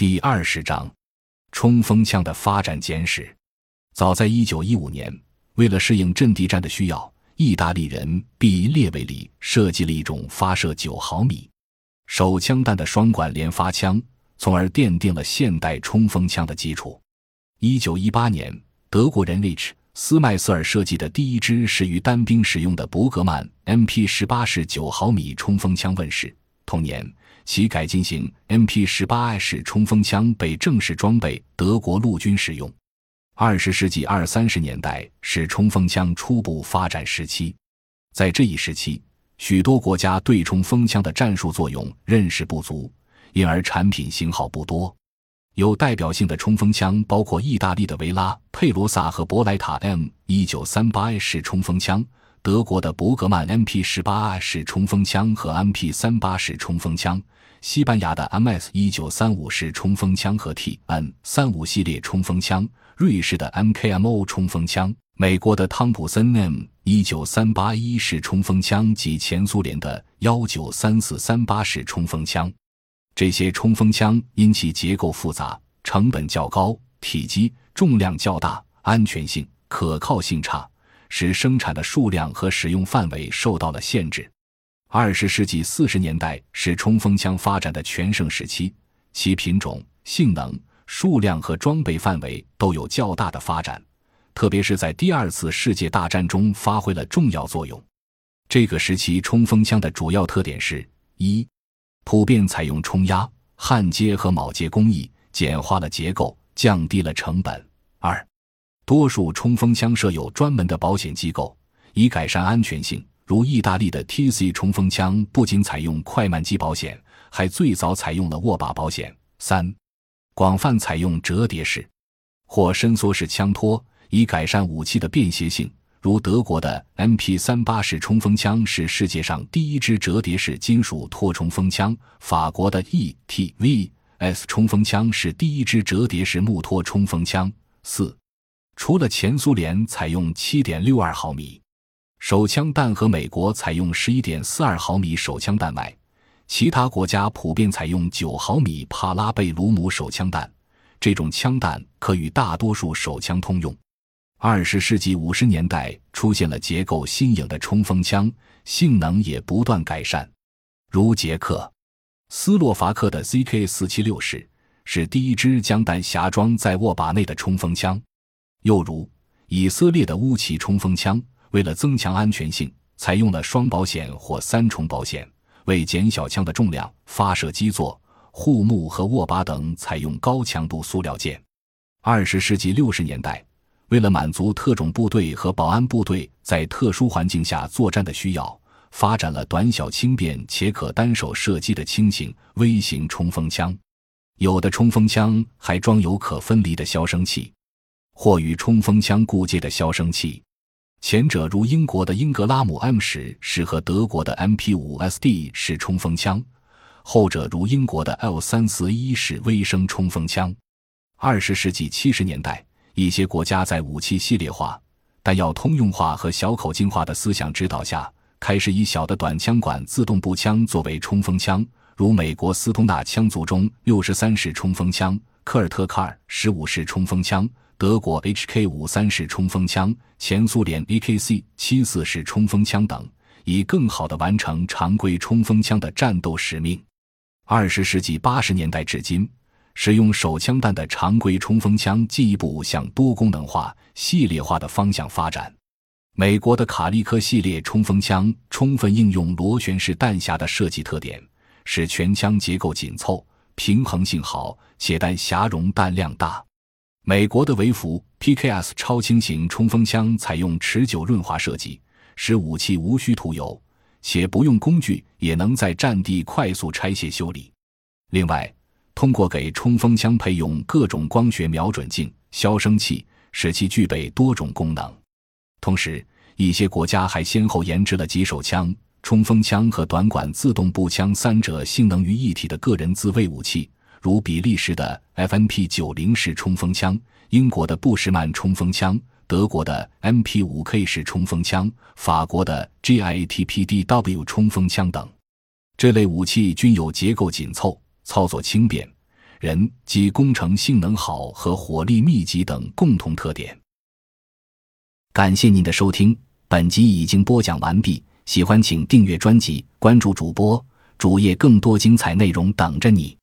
第二十章，冲锋枪的发展简史。早在一九一五年，为了适应阵地战的需要，意大利人毕列维里设计了一种发射九毫米手枪弹的双管连发枪，从而奠定了现代冲锋枪的基础。一九一八年，德国人 Rich 斯麦瑟尔设计的第一支适于单兵使用的伯格曼 MP 十八式九毫米冲锋枪问世。同年，其改进型 MP 十八 I 式冲锋枪被正式装备德国陆军使用。二十世纪二三十年代是冲锋枪初步发展时期，在这一时期，许多国家对冲锋枪的战术作用认识不足，因而产品型号不多。有代表性的冲锋枪包括意大利的维拉、佩罗萨和博莱塔 M 一九三八 I 式冲锋枪。德国的伯格曼 MP 十八式冲锋枪和 MP 三八式冲锋枪，西班牙的 MS 一九三五式冲锋枪和 TN 三五系列冲锋枪，瑞士的 MKMO 冲锋枪，美国的汤普森 M 一九三八一式冲锋枪及前苏联的幺九三四三八式冲锋枪。这些冲锋枪因其结构复杂、成本较高、体积重量较大、安全性、可靠性差。使生产的数量和使用范围受到了限制。二十世纪四十年代是冲锋枪发展的全盛时期，其品种、性能、数量和装备范围都有较大的发展，特别是在第二次世界大战中发挥了重要作用。这个时期冲锋枪的主要特点是：一、普遍采用冲压、焊接和铆接工艺，简化了结构，降低了成本；二、多数冲锋枪设有专门的保险机构，以改善安全性。如意大利的 TC 冲锋枪不仅采用快慢机保险，还最早采用了握把保险。三、广泛采用折叠式或伸缩式枪托，以改善武器的便携性。如德国的 MP 三八式冲锋枪是世界上第一支折叠式金属托冲锋枪，法国的 ETVS 冲锋枪是第一支折叠式木托冲锋枪。四。除了前苏联采用7.62毫米手枪弹和美国采用11.42毫米手枪弹外，其他国家普遍采用9毫米帕拉贝鲁姆手枪弹。这种枪弹可与大多数手枪通用。二十世纪五十年代出现了结构新颖的冲锋枪，性能也不断改善。如捷克斯洛伐克的 ZK476 式是第一支将弹匣装在握把内的冲锋枪。又如，以色列的乌奇冲锋枪，为了增强安全性，采用了双保险或三重保险；为减小枪的重量，发射基座、护木和握把等采用高强度塑料件。二十世纪六十年代，为了满足特种部队和保安部队在特殊环境下作战的需要，发展了短小轻便且可单手射击的轻型微型冲锋枪。有的冲锋枪还装有可分离的消声器。或与冲锋枪固接的消声器，前者如英国的英格拉姆 M 十适合德国的 MP 五 SD 式冲锋枪，后者如英国的 L 三四一式微声冲锋枪。二十世纪七十年代，一些国家在武器系列化、弹药通用化和小口径化的思想指导下，开始以小的短枪管自动步枪作为冲锋枪，如美国斯通纳枪族中六十三式冲锋枪、科尔特卡尔十五式冲锋枪。德国 HK 五三式冲锋枪、前苏联 AKC 七四式冲锋枪等，以更好地完成常规冲锋枪的战斗使命。二十世纪八十年代至今，使用手枪弹的常规冲锋枪进一步向多功能化、系列化的方向发展。美国的卡利科系列冲锋枪充分应用螺旋式弹匣的设计特点，使全枪结构紧凑、平衡性好，且弹匣容弹量大。美国的维弗 PKS 超轻型冲锋枪采用持久润滑设计，使武器无需涂油，且不用工具也能在战地快速拆卸修理。另外，通过给冲锋枪配用各种光学瞄准镜、消声器，使其具备多种功能。同时，一些国家还先后研制了几手枪、冲锋枪和短管自动步枪三者性能于一体的个人自卫武器。如比利时的 FNP 九零式冲锋枪、英国的布什曼冲锋枪、德国的 MP 五 K 式冲锋枪、法国的 GIATPDW 冲锋枪等，这类武器均有结构紧凑、操作轻便、人及工程性能好和火力密集等共同特点。感谢您的收听，本集已经播讲完毕。喜欢请订阅专辑，关注主播主页，更多精彩内容等着你。